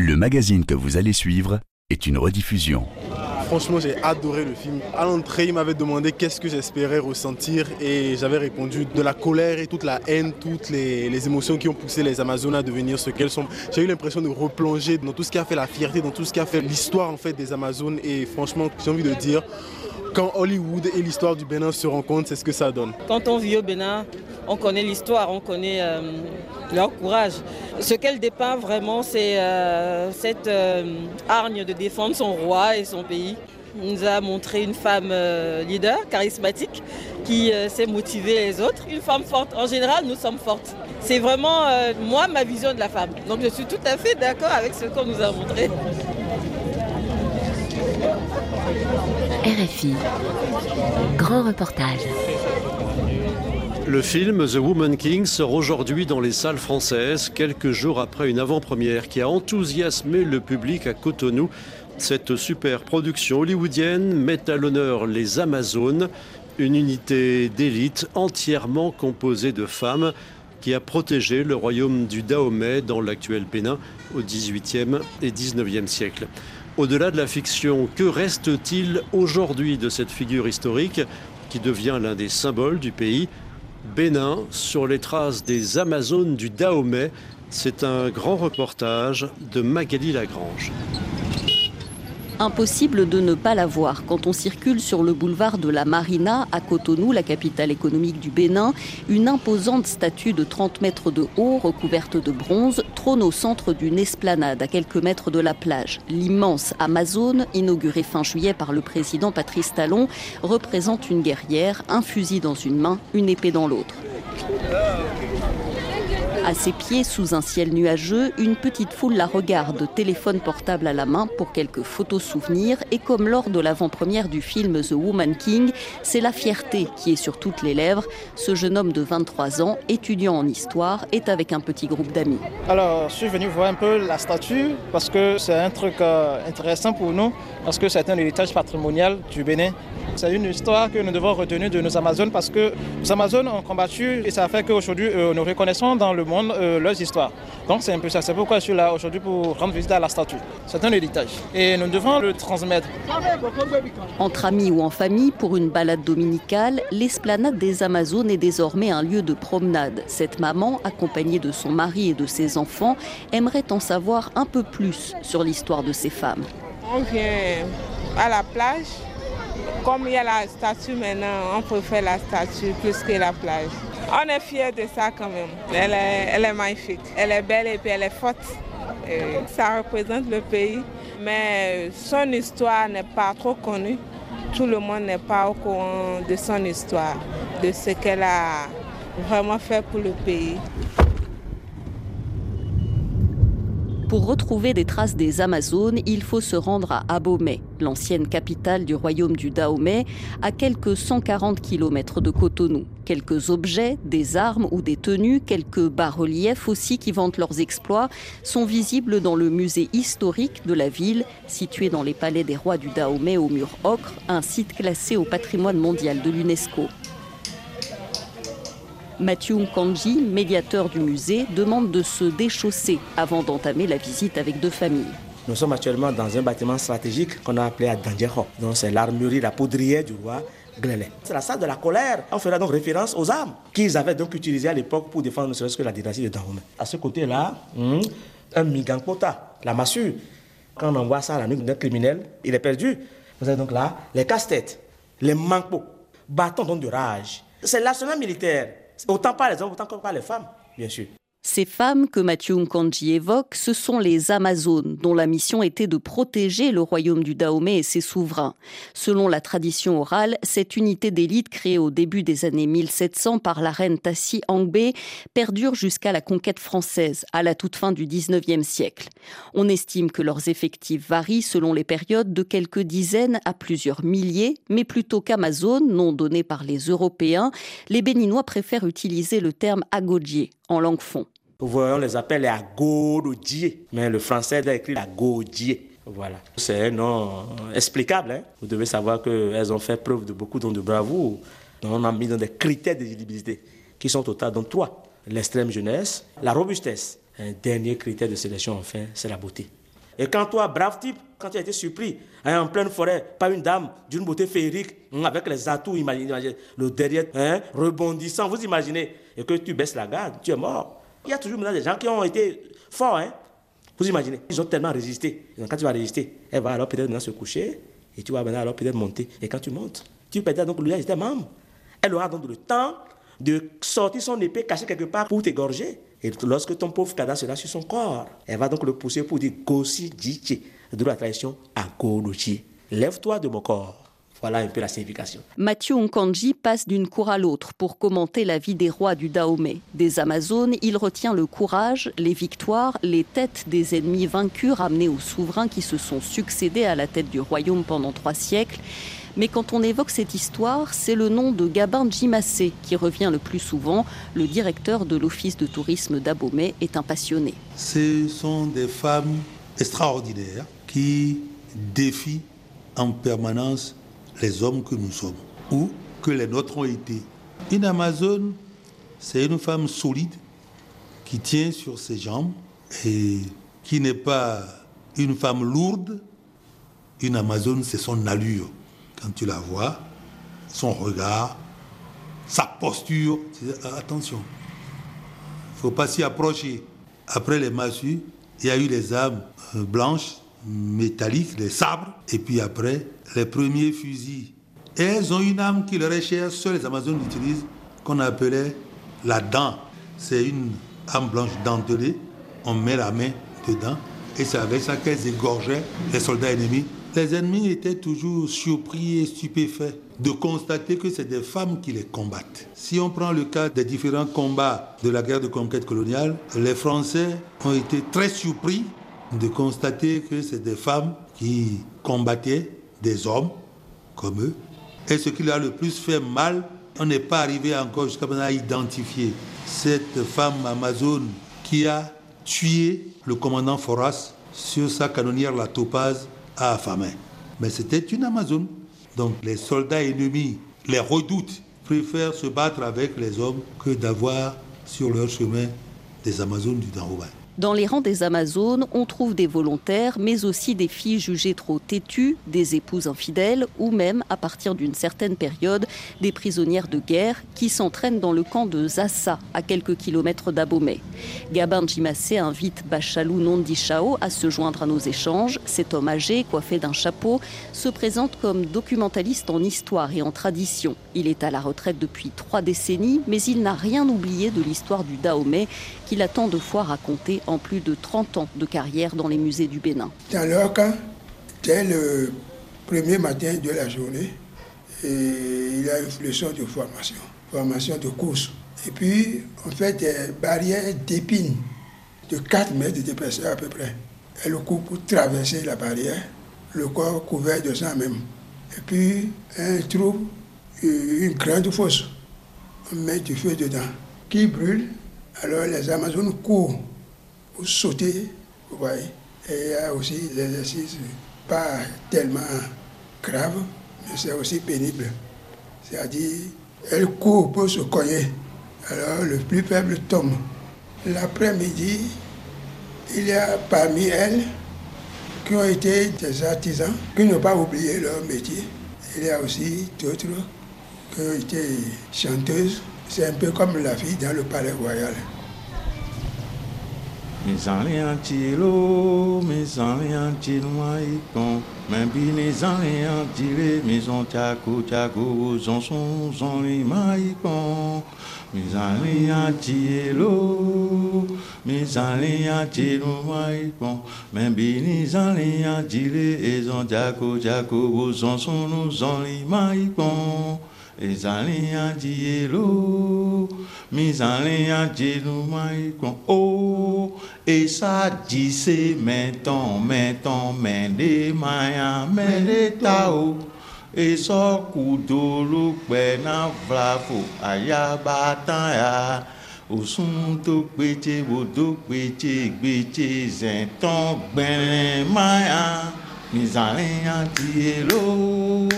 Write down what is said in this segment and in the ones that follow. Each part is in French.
Le magazine que vous allez suivre est une rediffusion. Franchement, j'ai adoré le film. À l'entrée, il m'avait demandé qu'est-ce que j'espérais ressentir et j'avais répondu de la colère et toute la haine, toutes les, émotions qui ont poussé les Amazones à devenir ce qu'elles sont. J'ai eu l'impression de replonger dans tout ce qui a fait la fierté, dans tout ce qui a fait l'histoire en fait des Amazones et franchement, j'ai envie de dire quand Hollywood et l'histoire du Bénin se rencontrent, c'est ce que ça donne. Quand on vit au Bénin, on connaît l'histoire, on connaît euh, leur courage. Ce qu'elle dépeint vraiment, c'est euh, cette euh, hargne de défendre son roi et son pays. Elle nous a montré une femme leader, charismatique, qui sait motiver les autres. Une femme forte. En général, nous sommes fortes. C'est vraiment, moi, ma vision de la femme. Donc je suis tout à fait d'accord avec ce qu'on nous a montré. RFI. Grand reportage. Le film The Woman King sort aujourd'hui dans les salles françaises, quelques jours après une avant-première qui a enthousiasmé le public à Cotonou. Cette super production hollywoodienne met à l'honneur les Amazones, une unité d'élite entièrement composée de femmes qui a protégé le royaume du Dahomey dans l'actuel Bénin au XVIIIe et XIXe siècle. Au-delà de la fiction, que reste-t-il aujourd'hui de cette figure historique qui devient l'un des symboles du pays? Bénin, sur les traces des Amazones du Dahomey, c'est un grand reportage de Magali Lagrange. Impossible de ne pas la voir quand on circule sur le boulevard de la Marina à Cotonou, la capitale économique du Bénin. Une imposante statue de 30 mètres de haut, recouverte de bronze, au centre d'une esplanade à quelques mètres de la plage. L'immense Amazone, inaugurée fin juillet par le président Patrice Talon, représente une guerrière, un fusil dans une main, une épée dans l'autre. À ses pieds, sous un ciel nuageux, une petite foule la regarde, téléphone portable à la main pour quelques photos souvenirs. Et comme lors de l'avant-première du film The Woman King, c'est la fierté qui est sur toutes les lèvres. Ce jeune homme de 23 ans, étudiant en histoire, est avec un petit groupe d'amis. Alors, je suis venu voir un peu la statue parce que c'est un truc euh, intéressant pour nous, parce que c'est un héritage patrimonial du Bénin. C'est une histoire que nous devons retenir de nos Amazones parce que les Amazones ont combattu et ça fait qu'aujourd'hui euh, nous reconnaissons dans le monde euh, leurs histoires. Donc c'est un peu ça. C'est pourquoi je suis là aujourd'hui pour rendre visite à la statue. C'est un héritage et nous devons le transmettre. Entre amis ou en famille, pour une balade dominicale, l'esplanade des Amazones est désormais un lieu de promenade. Cette maman, accompagnée de son mari et de ses enfants, aimerait en savoir un peu plus sur l'histoire de ces femmes. On vient à la plage comme il y a la statue maintenant, on préfère la statue plus que la plage. On est fiers de ça quand même. Elle est, elle est magnifique. Elle est belle et puis elle est forte. ça représente le pays. Mais son histoire n'est pas trop connue. Tout le monde n'est pas au courant de son histoire, de ce qu'elle a vraiment fait pour le pays. Pour retrouver des traces des Amazones, il faut se rendre à Abomey, l'ancienne capitale du royaume du Dahomey, à quelques 140 km de Cotonou. Quelques objets, des armes ou des tenues, quelques bas-reliefs aussi qui vantent leurs exploits, sont visibles dans le musée historique de la ville, situé dans les palais des rois du Dahomey au mur ocre, un site classé au patrimoine mondial de l'UNESCO. Mathieu Nkanji, médiateur du musée, demande de se déchausser avant d'entamer la visite avec deux familles. Nous sommes actuellement dans un bâtiment stratégique qu'on a appelé Adandjeho. Donc c'est l'armurerie, la poudrière du roi Glélé. C'est la salle de la colère. On fera donc référence aux armes qu'ils avaient donc utilisées à l'époque pour défendre ne serait-ce que la dynastie de Dahomey. À ce côté-là, hmm, un migangpota, la massue. Quand on envoie ça à la nuit d'un criminel, il est perdu. Vous avez donc là les casse-têtes, les manquos, bâtons de rage. C'est l'arsenal militaire Autant pas les hommes, autant pas les femmes, bien sûr. Ces femmes que Mathieu Nkanji évoque, ce sont les Amazones, dont la mission était de protéger le royaume du Dahomey et ses souverains. Selon la tradition orale, cette unité d'élite créée au début des années 1700 par la reine Tassi Angbe perdure jusqu'à la conquête française, à la toute fin du 19e siècle. On estime que leurs effectifs varient selon les périodes de quelques dizaines à plusieurs milliers, mais plutôt qu'Amazone, nom donné par les Européens, les Béninois préfèrent utiliser le terme agodjier en langue fond. On les appelle les agodiers, mais le français a écrit agodier. Voilà. C'est nom explicable. Hein. Vous devez savoir qu'elles ont fait preuve de beaucoup de bravoure. On a mis dans des critères d'éligibilité qui sont total dans trois. L'extrême jeunesse, la robustesse. Un dernier critère de sélection, enfin, c'est la beauté. Et quand toi, brave type, quand tu as été surpris hein, en pleine forêt par une dame d'une beauté féerique, avec les atouts, imaginez, le derrière hein, rebondissant, vous imaginez, et que tu baisses la garde, tu es mort. Il y a toujours des gens qui ont été forts, hein. Vous imaginez, ils ont tellement résisté. quand tu vas résister, elle va alors peut-être se coucher, et tu vas maintenant alors peut-être monter. Et quand tu montes, tu perdras donc lui, était membre. Elle aura donc le temps de sortir son épée cachée quelque part pour t'égorger. Et lorsque ton pauvre cadavre sera sur son corps, elle va donc le pousser pour dire Gossi Djiché, de la tradition à Lève-toi de mon corps. Voilà un peu la signification. Mathieu Nkanji passe d'une cour à l'autre pour commenter la vie des rois du Dahomey. Des Amazones, il retient le courage, les victoires, les têtes des ennemis vaincus ramenés aux souverains qui se sont succédés à la tête du royaume pendant trois siècles. Mais quand on évoque cette histoire, c'est le nom de Gabin Djimassé qui revient le plus souvent. Le directeur de l'office de tourisme d'Abomey est un passionné. Ce sont des femmes extraordinaires qui défient en permanence les hommes que nous sommes ou que les nôtres ont été. Une Amazone, c'est une femme solide qui tient sur ses jambes et qui n'est pas une femme lourde. Une Amazone, c'est son allure. Quand tu la vois, son regard, sa posture, ah, attention, il ne faut pas s'y approcher. Après les massues, il y a eu les âmes euh, blanches, métalliques, les sabres, et puis après, les premiers fusils. Et elles ont une âme qui leur est chère, seuls les Amazones utilisent, qu'on appelait la dent. C'est une âme blanche dentelée, on met la main dedans, et c'est avec ça qu'elles égorgeaient les soldats ennemis. Les ennemis étaient toujours surpris et stupéfaits de constater que c'est des femmes qui les combattent. Si on prend le cas des différents combats de la guerre de conquête coloniale, les Français ont été très surpris de constater que c'est des femmes qui combattaient des hommes comme eux. Et ce qui leur a le plus fait mal, on n'est pas arrivé encore jusqu'à maintenant à identifier cette femme amazone qui a tué le commandant Foras sur sa canonnière la Topaz à Afamé. Mais c'était une amazone. Donc les soldats ennemis les redoutent, préfèrent se battre avec les hommes que d'avoir sur leur chemin des Amazones du Danrouba. Dans les rangs des Amazones, on trouve des volontaires, mais aussi des filles jugées trop têtues, des épouses infidèles ou même, à partir d'une certaine période, des prisonnières de guerre qui s'entraînent dans le camp de Zassa, à quelques kilomètres d'Abomey. Gabin Djimassé invite Bachalou Nondichao à se joindre à nos échanges. Cet homme âgé, coiffé d'un chapeau, se présente comme documentaliste en histoire et en tradition. Il est à la retraite depuis trois décennies, mais il n'a rien oublié de l'histoire du Dahomey qu'il a tant de fois raconté en plus de 30 ans de carrière dans les musées du Bénin. Dans leur cas, dès le premier matin de la journée, il y a une leçon de formation, formation de course. Et puis, on fait des barrières d'épines de 4 mètres d'épaisseur à peu près. Et le pour traverser la barrière, le corps couvert de sang même. Et puis, un trou, une grande fosse. On met du feu dedans, qui brûle. Alors les Amazones courent sauter, vous voyez. Et il y a aussi l'exercice pas tellement grave, mais c'est aussi pénible. C'est-à-dire, elle court pour se cogner. Alors le plus faible tombe. L'après-midi, il y a parmi elles qui ont été des artisans, qui n'ont pas oublié leur métier. Il y a aussi d'autres qui ont été chanteuses. C'est un peu comme la fille dans le palais royal. Mizali antilo, mizali antilo maikon Membi mizali antile, mizon tiako tiako Zon son zon li maikon Mizali antilo, mizali antilo maikon Membi mizali antile, zon tiako tiako Zon son zon li maikon ezali dielo mizali Et ça dit c'est maintenant, maintenant, mais les mayas, mais les tao. Et ça kudo lo pena vlafo, ayabatan ya. Osun to pété, wodo pété, pété, zentan gbẹ̀rẹ̀ maya. Mizalin anti elo,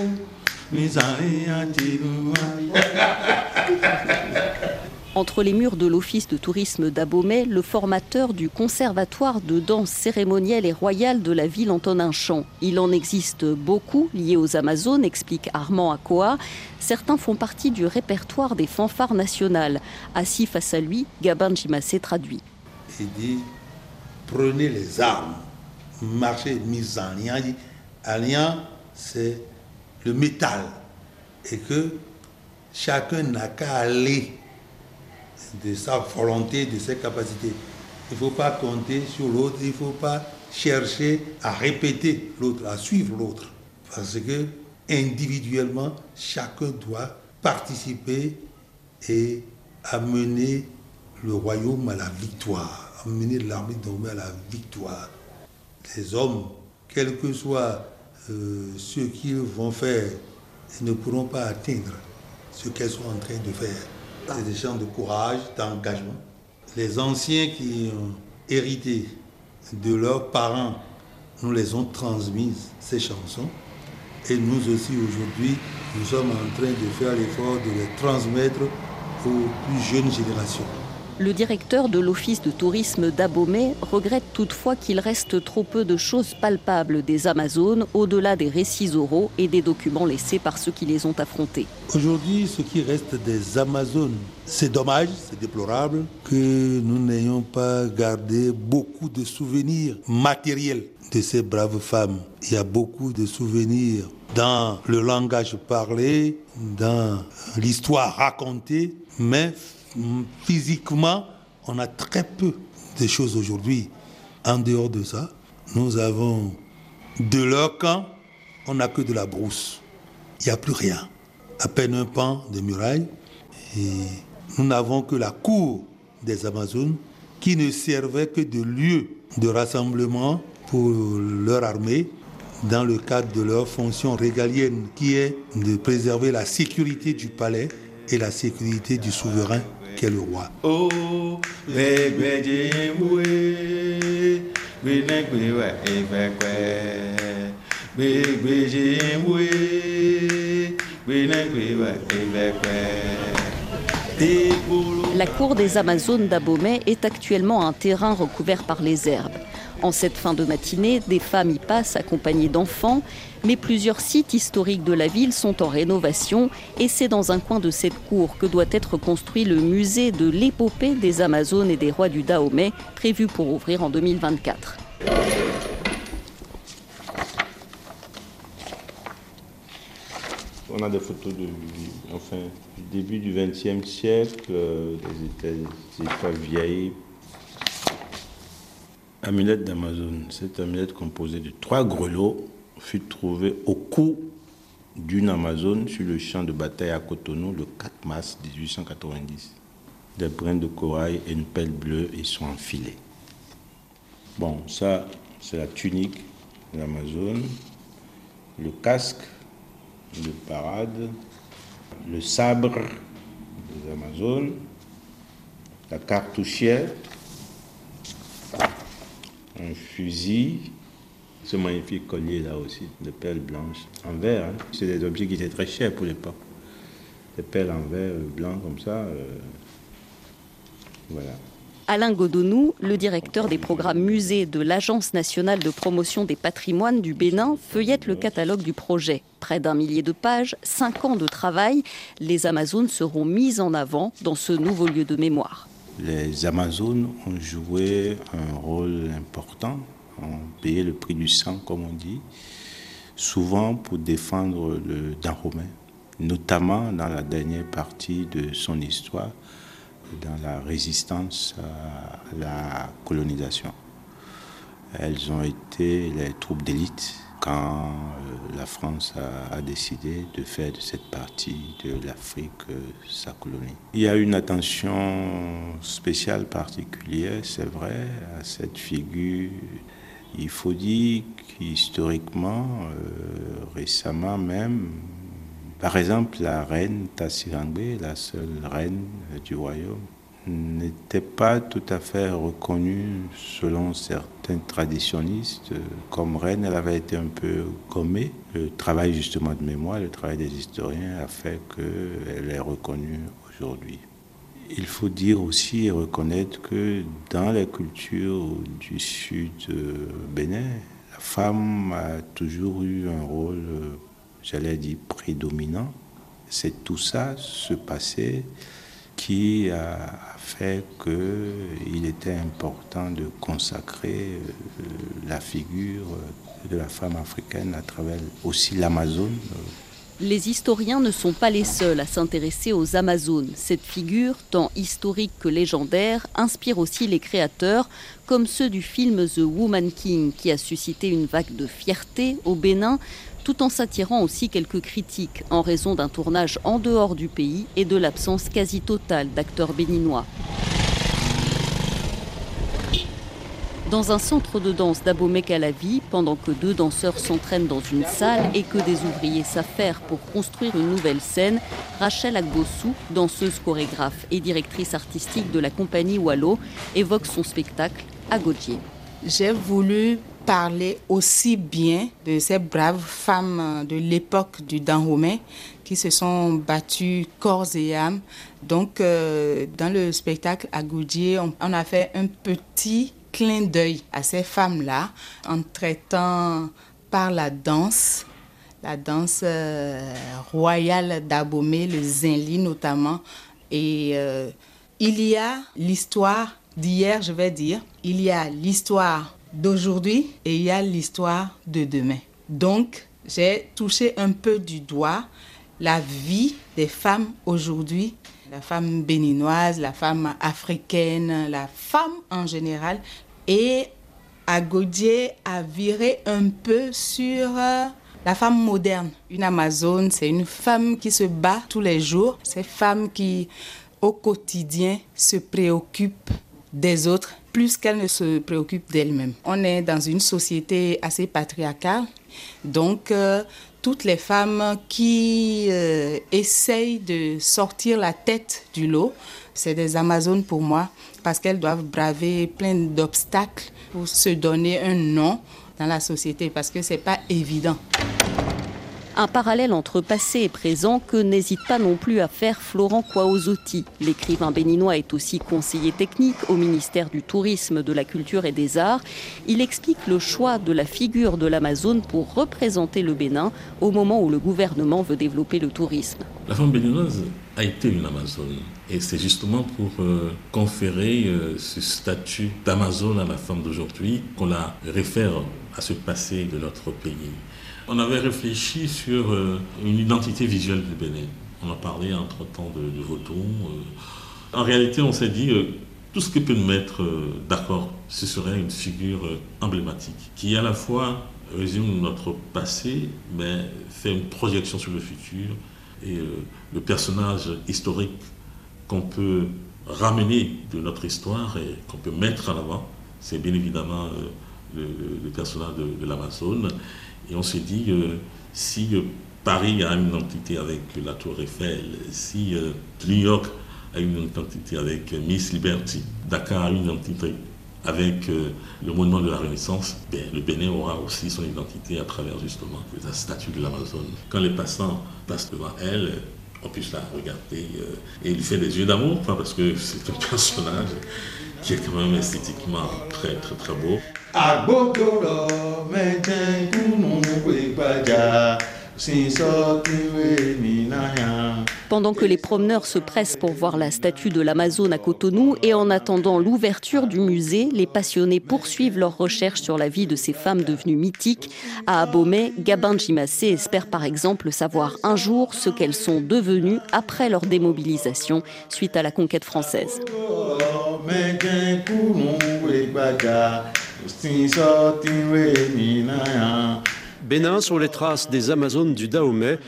mizalin anti lumaya. Entre les murs de l'Office de tourisme d'Abomey, le formateur du Conservatoire de danse cérémonielle et royale de la ville Antonin Champ. Il en existe beaucoup liés aux Amazones, explique Armand Akoa. Certains font partie du répertoire des fanfares nationales. Assis face à lui, Gabin Jimassé traduit. Il dit prenez les armes, marchez mis en lien. Alliant, c'est le métal. Et que chacun n'a qu'à aller de sa volonté, de ses capacités. Il ne faut pas compter sur l'autre, il ne faut pas chercher à répéter l'autre, à suivre l'autre. Parce que individuellement, chacun doit participer et amener le royaume à la victoire, amener l'armée de à la victoire. Les hommes, quel que soit euh, ce qu'ils vont faire, ne pourront pas atteindre ce qu'elles sont en train de faire. C'est des chants de courage, d'engagement. Les anciens qui ont hérité de leurs parents nous les ont transmises, ces chansons. Et nous aussi, aujourd'hui, nous sommes en train de faire l'effort de les transmettre aux plus jeunes générations. Le directeur de l'Office de tourisme d'Abomey regrette toutefois qu'il reste trop peu de choses palpables des Amazones au-delà des récits oraux et des documents laissés par ceux qui les ont affrontés. Aujourd'hui, ce qui reste des Amazones, c'est dommage, c'est déplorable que nous n'ayons pas gardé beaucoup de souvenirs matériels de ces braves femmes. Il y a beaucoup de souvenirs dans le langage parlé, dans l'histoire racontée, mais physiquement, on a très peu de choses aujourd'hui. En dehors de ça, nous avons de leur camp, on n'a que de la brousse. Il n'y a plus rien. À peine un pan de muraille. Nous n'avons que la cour des Amazones qui ne servait que de lieu de rassemblement pour leur armée dans le cadre de leur fonction régalienne qui est de préserver la sécurité du palais et la sécurité du souverain qu'est le roi? La cour des Amazones d'Abomey est actuellement un terrain recouvert par les herbes. En cette fin de matinée, des femmes y passent accompagnées d'enfants, mais plusieurs sites historiques de la ville sont en rénovation et c'est dans un coin de cette cour que doit être construit le musée de l'épopée des Amazones et des rois du Dahomey, prévu pour ouvrir en 2024. On a des photos du début du XXe siècle, euh, des États vieilles amulette d'Amazon. Cette amulette composée de trois grelots fut trouvée au cou d'une Amazone sur le champ de bataille à Cotonou le 4 mars 1890. Des brins de corail et une pelle bleue y sont enfilés. Bon, ça, c'est la tunique de l'Amazone, le casque de parade, le sabre des Amazones, la cartouchière, un fusil, ce magnifique collier là aussi, de perles blanches en verre. Hein. C'est des objets qui étaient très chers pour l'époque. Des perles en verre blanc comme ça. Euh, voilà. Alain Godonou, le directeur des programmes musées de l'Agence nationale de promotion des patrimoines du Bénin, feuillette le catalogue du projet. Près d'un millier de pages, cinq ans de travail, les Amazones seront mises en avant dans ce nouveau lieu de mémoire les Amazones ont joué un rôle important, ont payé le prix du sang, comme on dit, souvent pour défendre le Dahomey, notamment dans la dernière partie de son histoire, dans la résistance à la colonisation. Elles ont été les troupes d'élite quand euh, la France a, décidé de faire de cette partie de l'Afrique euh, sa colonie. Il y a une attention spéciale, particulière, c'est vrai, à cette figure. Il faut dire qu'historiquement, euh, récemment même, par exemple, la reine Tassirangbe, la seule reine du royaume, n'était pas tout à fait reconnue selon certains traditionnistes comme reine. Elle avait été un peu gommée. Le travail justement de mémoire, le travail des historiens a fait qu'elle est reconnue aujourd'hui. Il faut dire aussi et reconnaître que dans la culture du sud Bénin, la femme a toujours eu un rôle, j'allais dire, prédominant. C'est tout ça, ce passé, qui a fait qu'il était important de consacrer euh, la figure de la femme africaine à travers aussi l'Amazone. Les historiens ne sont pas les seuls à s'intéresser aux Amazones. Cette figure, tant historique que légendaire, inspire aussi les créateurs, comme ceux du film The Woman King, qui a suscité une vague de fierté au Bénin, tout en s'attirant aussi quelques critiques en raison d'un tournage en dehors du pays et de l'absence quasi totale d'acteurs béninois. Dans un centre de danse d'Abomey-Calavi, pendant que deux danseurs s'entraînent dans une salle et que des ouvriers s'affairent pour construire une nouvelle scène, Rachel Agbossou, danseuse chorégraphe et directrice artistique de la compagnie Wallo, évoque son spectacle à. J'ai voulu parler aussi bien de ces braves femmes de l'époque du Dahomey qui se sont battues corps et âme. Donc, euh, dans le spectacle à Goudier, on, a fait un petit clin d'œil à ces femmes-là en traitant par la danse, la danse euh, royale d'Abomey, le zinli notamment. Et euh, il y a l'histoire d'hier, je vais dire. Il y a l'histoire d'aujourd'hui et il y a l'histoire de demain. Donc, j'ai touché un peu du doigt la vie des femmes aujourd'hui, la femme béninoise, la femme africaine, la femme en général. Et à Gaudier a viré un peu sur euh, la femme moderne. Une Amazone, c'est une femme qui se bat tous les jours. C'est femme qui, au quotidien, se préoccupe des autres plus qu'elle ne se préoccupe d'elle-même. On est dans une société assez patriarcale, donc euh, toutes les femmes qui euh, essayent de sortir la tête du lot, c'est des Amazones pour moi, parce qu'elles doivent braver plein d'obstacles pour se donner un nom dans la société, parce que c'est pas évident. Un parallèle entre passé et présent que n'hésite pas non plus à faire Florent Kwaozotti. L'écrivain béninois est aussi conseiller technique au ministère du Tourisme, de la Culture et des Arts. Il explique le choix de la figure de l'Amazone pour représenter le Bénin au moment où le gouvernement veut développer le tourisme. La femme béninoise a été une Amazone. Et c'est justement pour euh, conférer euh, ce statut d'Amazone à la femme d'aujourd'hui qu'on la réfère à ce passé de notre pays. On avait réfléchi sur euh, une identité visuelle du Bénin. On a parlé entre-temps de, de euh. En réalité, on s'est dit, euh, tout ce qui peut nous mettre d'accord, ce serait une figure emblématique, qui à la fois résume notre passé, mais fait une projection sur le futur. Et le personnage historique qu'on peut ramener de notre histoire et qu'on peut mettre en avant, c'est bien évidemment le, personnage de, de l'Amazone. Et on s'est dit, euh, si euh, Paris a une identité avec la Tour Eiffel, si euh, New York a une identité avec Miss Liberty, Dakar a une identité avec le monument de la Renaissance, ben, le Bénin aura aussi son identité à travers justement la statue de l'Amazone. Quand les passants passent devant elle, on puisse la regarder et lui faire des yeux d'amour, parce que c'est un personnage qui est quand même esthétiquement très très très beau. Pendant que les promeneurs se pressent pour voir la statue de l'Amazone à Cotonou et en attendant l'ouverture du musée, les passionnés poursuivent leurs recherches sur la vie de ces femmes devenues mythiques. À Abomey, Gabin Jimassé espère par exemple savoir un jour ce qu'elles sont devenues après leur démobilisation suite à la conquête française. Bénin sur les traces des Amazones du Dahomey,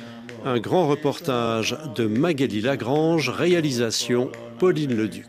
un grand reportage de Magali Lagrange, réalisation Pauline Leduc.